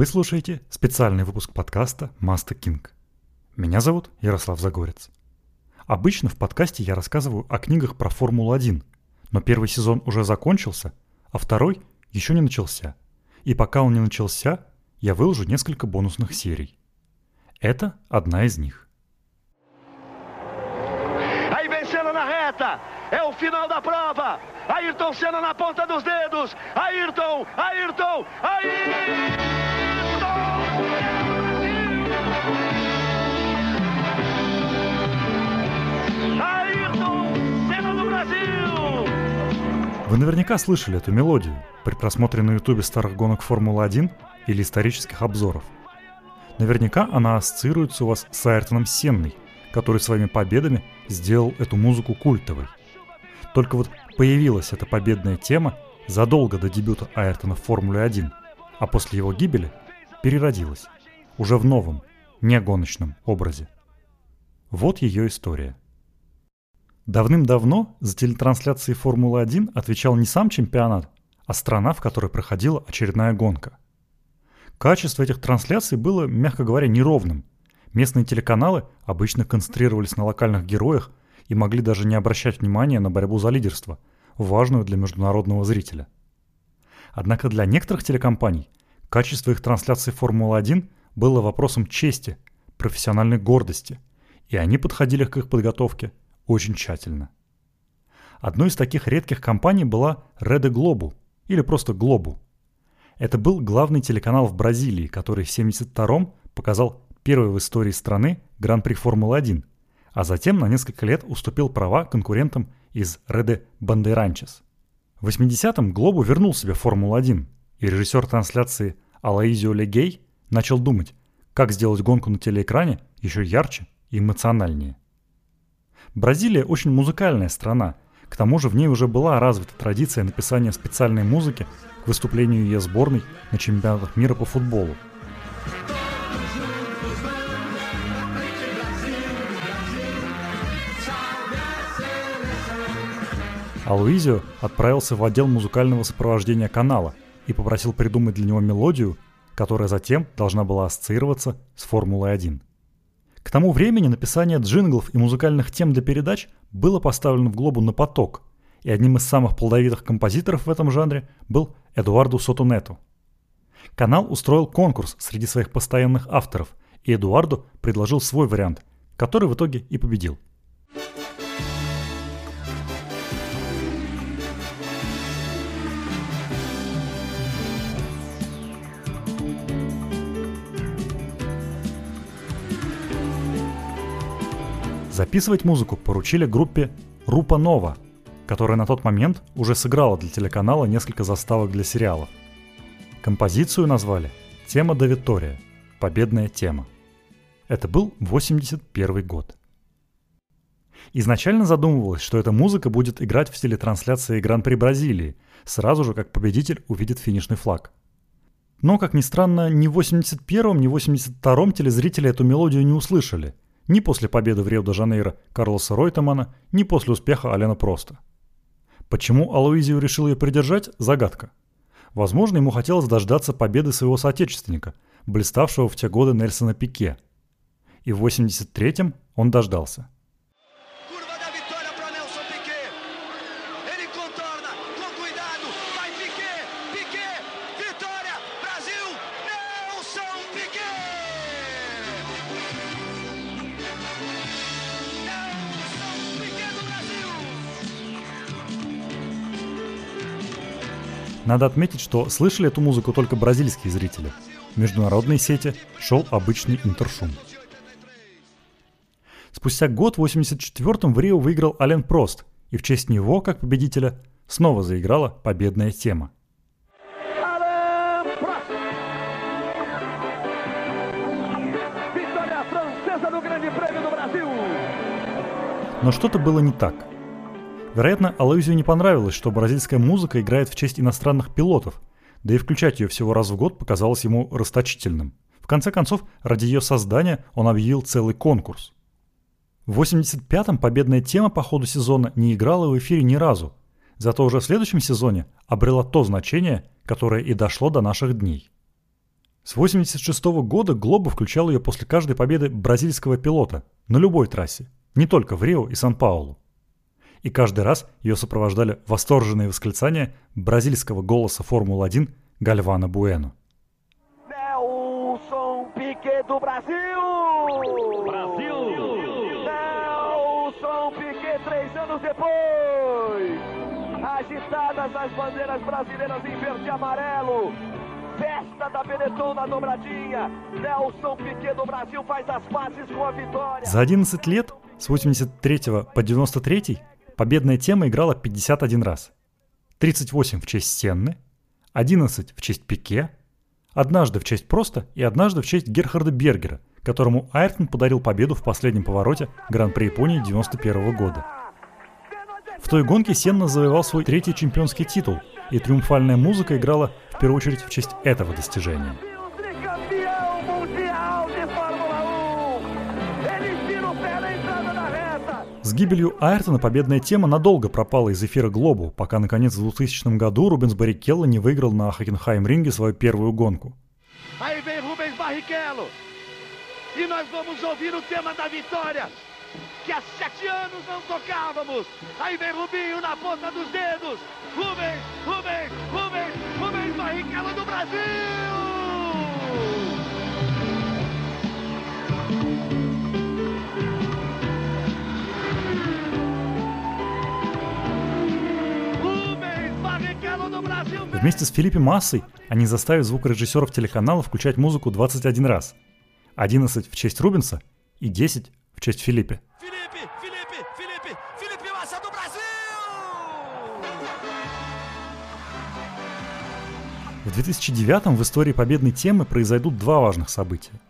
Вы слушаете специальный выпуск подкаста «Маста Кинг». Меня зовут Ярослав Загорец. Обычно в подкасте я рассказываю о книгах про Формулу-1, но первый сезон уже закончился, а второй еще не начался. И пока он не начался, я выложу несколько бонусных серий. Это одна из них. Aí vem Senna na reta. É o final da prova. Ayrton! Вы наверняка слышали эту мелодию при просмотре на ютубе старых гонок Формулы-1 или исторических обзоров. Наверняка она ассоциируется у вас с Айртоном Сенной, который своими победами сделал эту музыку культовой. Только вот появилась эта победная тема задолго до дебюта Айртона в Формуле 1, а после его гибели переродилась, уже в новом, не гоночном образе. Вот ее история. Давным-давно за телетрансляции Формулы-1 отвечал не сам чемпионат, а страна, в которой проходила очередная гонка. Качество этих трансляций было, мягко говоря, неровным. Местные телеканалы обычно концентрировались на локальных героях и могли даже не обращать внимания на борьбу за лидерство, важную для международного зрителя. Однако для некоторых телекомпаний качество их трансляций Формулы-1 было вопросом чести, профессиональной гордости, и они подходили к их подготовке очень тщательно. Одной из таких редких компаний была Rede Globo, или просто Globo. Это был главный телеканал в Бразилии, который в 1972 показал первый в истории страны Гран-при Формулы-1, а затем на несколько лет уступил права конкурентам из Rede Bandeirantes. В 80-м Глобу вернул себе Формулу-1, и режиссер трансляции Алаизио Легей начал думать, как сделать гонку на телеэкране еще ярче и эмоциональнее. Бразилия очень музыкальная страна, к тому же в ней уже была развита традиция написания специальной музыки к выступлению ее сборной на чемпионатах мира по футболу. А Луизио отправился в отдел музыкального сопровождения канала и попросил придумать для него мелодию, которая затем должна была ассоциироваться с Формулой-1. К тому времени написание джинглов и музыкальных тем для передач было поставлено в Глобу на поток, и одним из самых плодовитых композиторов в этом жанре был Эдуарду Сотонету. Канал устроил конкурс среди своих постоянных авторов, и Эдуарду предложил свой вариант, который в итоге и победил – Записывать музыку поручили группе Рупа Нова, которая на тот момент уже сыграла для телеканала несколько заставок для сериалов. Композицию назвали «Тема до Витория» – «Победная тема». Это был 81 год. Изначально задумывалось, что эта музыка будет играть в телетрансляции Гран-при Бразилии, сразу же как победитель увидит финишный флаг. Но, как ни странно, ни в 81-м, ни в 82-м телезрители эту мелодию не услышали – ни после победы в Рио-де-Жанейро Карлоса Ройтемана, ни после успеха Алена Проста. Почему Алуизио решил ее придержать – загадка. Возможно, ему хотелось дождаться победы своего соотечественника, блиставшего в те годы Нельсона Пике. И в 83-м он дождался – Надо отметить, что слышали эту музыку только бразильские зрители. В международной сети шел обычный интершум. Спустя год в 84-м в Рио выиграл Ален Прост, и в честь него, как победителя, снова заиграла победная тема. Но что-то было не так. Вероятно, Алоизию не понравилось, что бразильская музыка играет в честь иностранных пилотов, да и включать ее всего раз в год показалось ему расточительным. В конце концов, ради ее создания он объявил целый конкурс. В 85-м победная тема по ходу сезона не играла в эфире ни разу, зато уже в следующем сезоне обрела то значение, которое и дошло до наших дней. С 1986 года Глоба включал ее после каждой победы бразильского пилота на любой трассе, не только в Рио и Сан-Паулу. И каждый раз ее сопровождали восторженные восклицания бразильского голоса Формулы-1 Гальвана depois! Agitadas as bandeiras brasileiras em verde e amarelo. Festa da Benetton na dobradinha. Nelson Piquet do Brasil faz as pazes com a vitória. За 11 лет, с 83 по 93, победная тема играла 51 раз. 38 в честь Сенны, 11 в честь Пике, однажды в честь Проста и однажды в честь Герхарда Бергера, которому Айртон подарил победу в последнем повороте Гран-при Японии 91 года. В той гонке Сенна завоевал свой третий чемпионский титул, и триумфальная музыка играла в первую очередь в честь этого достижения. С гибелью Айртона победная тема надолго пропала из эфира Глобу, пока наконец в 2000 году Рубенс Баррикелло не выиграл на Хокенхайм-ринге свою первую гонку. E nós vamos ouvir o tema da vitória. Que há sete anos não tocávamos. Aí vem Rubinho na ponta dos dedos. Rubens, Rubens, Rubens, Rubens Barrichello do Brasil! Вместе с Филиппе Массой они заставят звукорежиссеров телеканала включать музыку 21 раз. 11 в честь Рубенса и 10 в честь Филиппе. Felipe, Felipe, Felipe, Felipe Massa do Brasil! В 2009 в истории победной темы произойдут два важных события.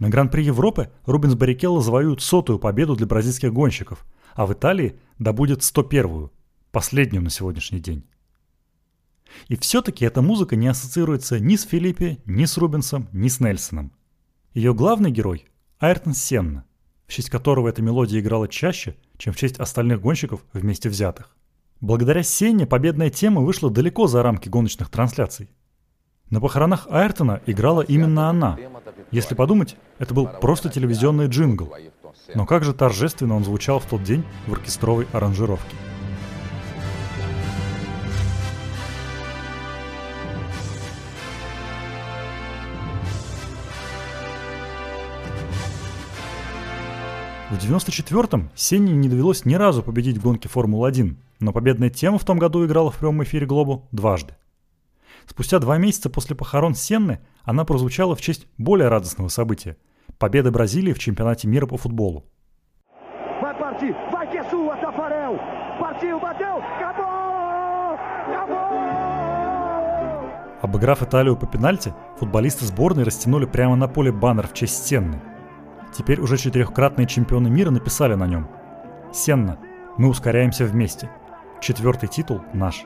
На Гран-при Европы Рубенс Баррикелло завоюет сотую победу для бразильских гонщиков, а в Италии добудет 101-ю, последнюю на сегодняшний день. И все-таки эта музыка не ассоциируется ни с Филиппе, ни с Рубенсом, ни с Нельсоном. Ее главный герой – Айртон Сенна, в честь которого эта мелодия играла чаще, чем в честь остальных гонщиков вместе взятых. Благодаря Сенне победная тема вышла далеко за рамки гоночных трансляций. На похоронах Айртона играла именно она. Если подумать, это был просто телевизионный джингл. Но как же торжественно он звучал в тот день в оркестровой аранжировке. 94-м Сенне не довелось ни разу победить в гонке Формулы-1, но победная тема в том году играла в прямом эфире Глобу дважды. Спустя два месяца после похорон Сенны она прозвучала в честь более радостного события – победы Бразилии в чемпионате мира по футболу. Обыграв Италию по пенальти, футболисты сборной растянули прямо на поле баннер в честь Сенны. Теперь уже четырехкратные чемпионы мира написали на нем «Сенна, мы ускоряемся вместе. Четвертый титул наш».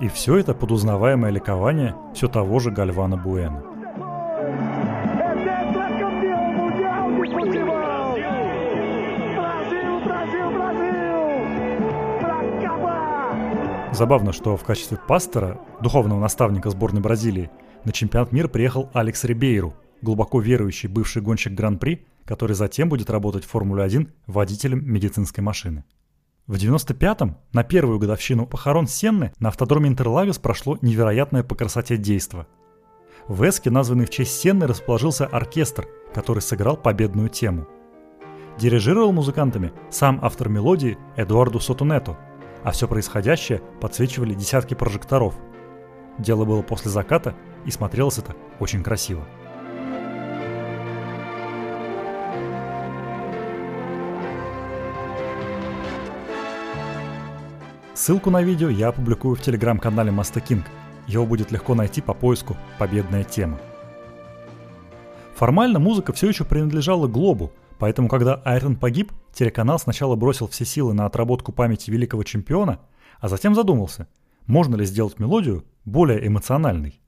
И все это под узнаваемое ликование все того же Гальвана Буэна. Забавно, что в качестве пастора, духовного наставника сборной Бразилии, на чемпионат мира приехал Алекс Рибейру, глубоко верующий бывший гонщик Гран-при, который затем будет работать в Формуле-1 водителем медицинской машины. В 95-м, на первую годовщину похорон Сенны, на автодроме Интерлагос прошло невероятное по красоте действо. В Эске, названный в честь Сенны, расположился оркестр, который сыграл победную тему. Дирижировал музыкантами сам автор мелодии Эдуарду Сотунету, а все происходящее подсвечивали десятки прожекторов. Дело было после заката, и смотрелось это очень красиво. Ссылку на видео я опубликую в телеграм-канале King. Его будет легко найти по поиску «Победная тема». Формально музыка все еще принадлежала Глобу, поэтому когда Айрон погиб, телеканал сначала бросил все силы на отработку памяти великого чемпиона, а затем задумался, можно ли сделать мелодию более эмоциональной.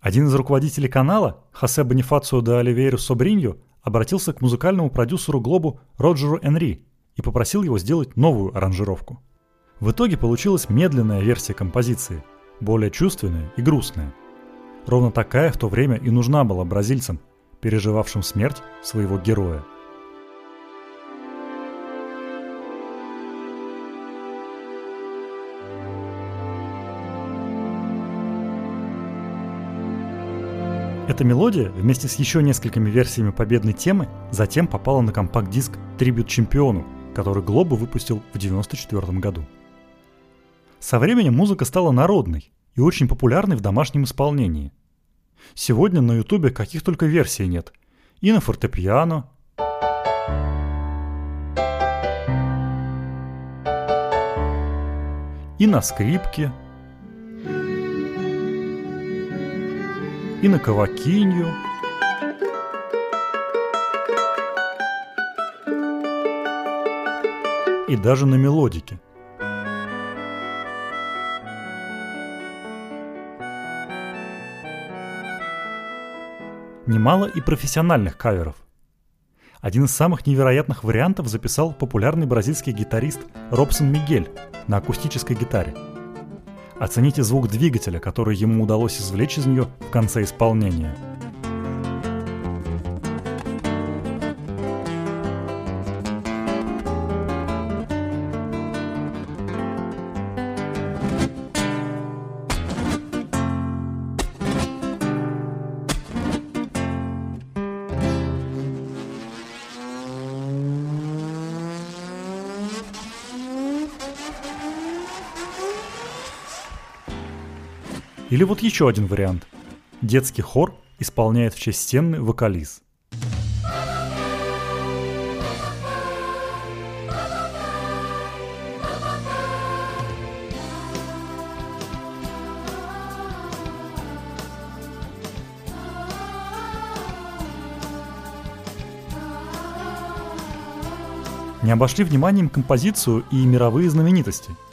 Один из руководителей канала, Хосе Бонифацио де Оливейру Собриньо, обратился к музыкальному продюсеру Глобу Роджеру Энри и попросил его сделать новую аранжировку. В итоге получилась медленная версия композиции, более чувственная и грустная. Ровно такая в то время и нужна была бразильцам, переживавшим смерть своего героя. Эта мелодия вместе с еще несколькими версиями победной темы затем попала на компакт-диск «Трибют чемпиону», который Глобо выпустил в 1994 году. Со временем музыка стала народной и очень популярной в домашнем исполнении. Сегодня на ютубе каких только версий нет. И на фортепиано, и на скрипке, и на кавакинью, и даже на мелодике. Немало и профессиональных каверов. Один из самых невероятных вариантов записал популярный бразильский гитарист Робсон Мигель на акустической гитаре. Оцените звук двигателя, который ему удалось извлечь из нее в конце исполнения – Или вот еще один вариант. Детский хор исполняет в честь стены вокализ. Не обошли вниманием композицию и мировые знаменитости –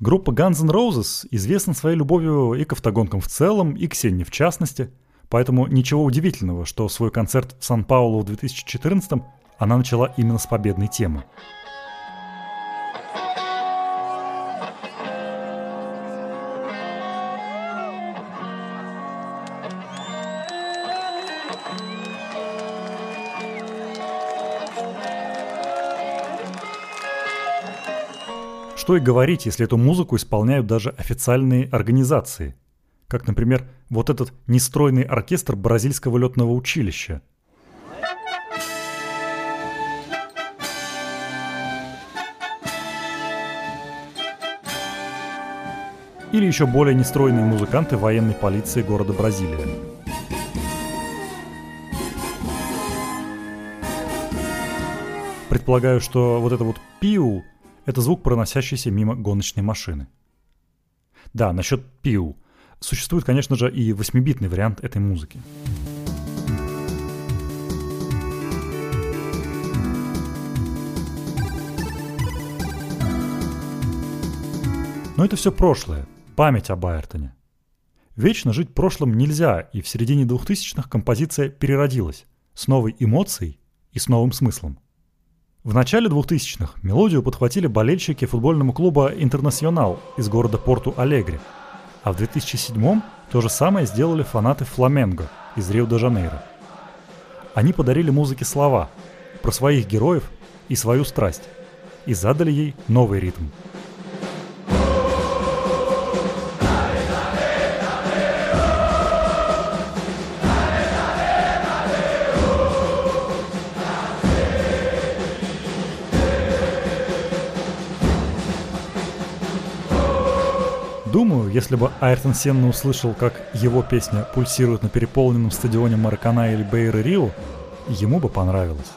Группа Guns N' Roses известна своей любовью и к автогонкам в целом, и к Сенне в частности, поэтому ничего удивительного, что свой концерт в Сан-Паулу в 2014 она начала именно с победной темы – Что и говорить, если эту музыку исполняют даже официальные организации. Как, например, вот этот нестройный оркестр бразильского летного училища. Или еще более нестройные музыканты военной полиции города Бразилия. Предполагаю, что вот это вот пиу это звук, проносящийся мимо гоночной машины. Да, насчет пиу. Существует, конечно же, и 8-битный вариант этой музыки. Но это все прошлое, память об Айртоне. Вечно жить прошлым нельзя, и в середине 2000-х композиция переродилась с новой эмоцией и с новым смыслом – в начале 2000-х мелодию подхватили болельщики футбольного клуба «Интернационал» из города Порту-Алегри, а в 2007-м то же самое сделали фанаты «Фламенго» из Рио-де-Жанейро. Они подарили музыке слова про своих героев и свою страсть и задали ей новый ритм – Думаю, если бы Айртон Сенна услышал, как его песня пульсирует на переполненном стадионе Маракана или Бейра Рио, ему бы понравилось.